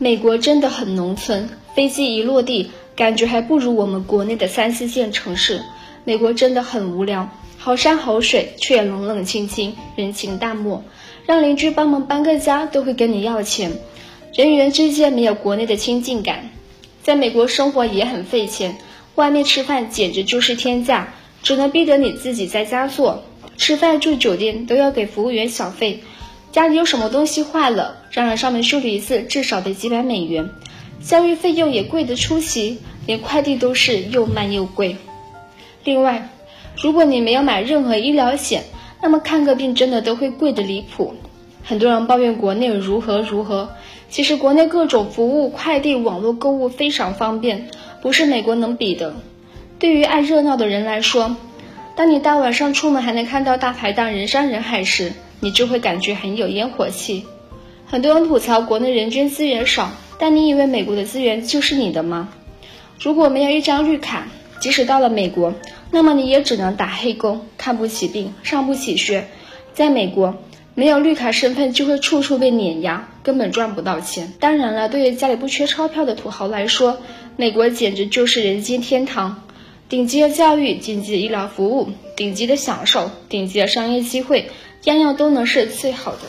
美国真的很农村，飞机一落地，感觉还不如我们国内的三四线城市。美国真的很无聊，好山好水，却冷冷清清，人情淡漠，让邻居帮忙搬个家都会跟你要钱，人与人之间没有国内的亲近感。在美国生活也很费钱，外面吃饭简直就是天价，只能逼得你自己在家做。吃饭住酒店都要给服务员小费。家里有什么东西坏了，让人上门修理一次至少得几百美元，教育费用也贵得出奇，连快递都是又慢又贵。另外，如果你没有买任何医疗险，那么看个病真的都会贵得离谱。很多人抱怨国内如何如何，其实国内各种服务、快递、网络购物非常方便，不是美国能比的。对于爱热闹的人来说，当你大晚上出门还能看到大排档人山人海时，你就会感觉很有烟火气。很多人吐槽国内人均资源少，但你以为美国的资源就是你的吗？如果没有一张绿卡，即使到了美国，那么你也只能打黑工，看不起病，上不起学。在美国，没有绿卡身份就会处处被碾压，根本赚不到钱。当然了，对于家里不缺钞票的土豪来说，美国简直就是人间天堂。顶级的教育、顶级的医疗服务、顶级的享受、顶级的商业机会，样样都能是最好的。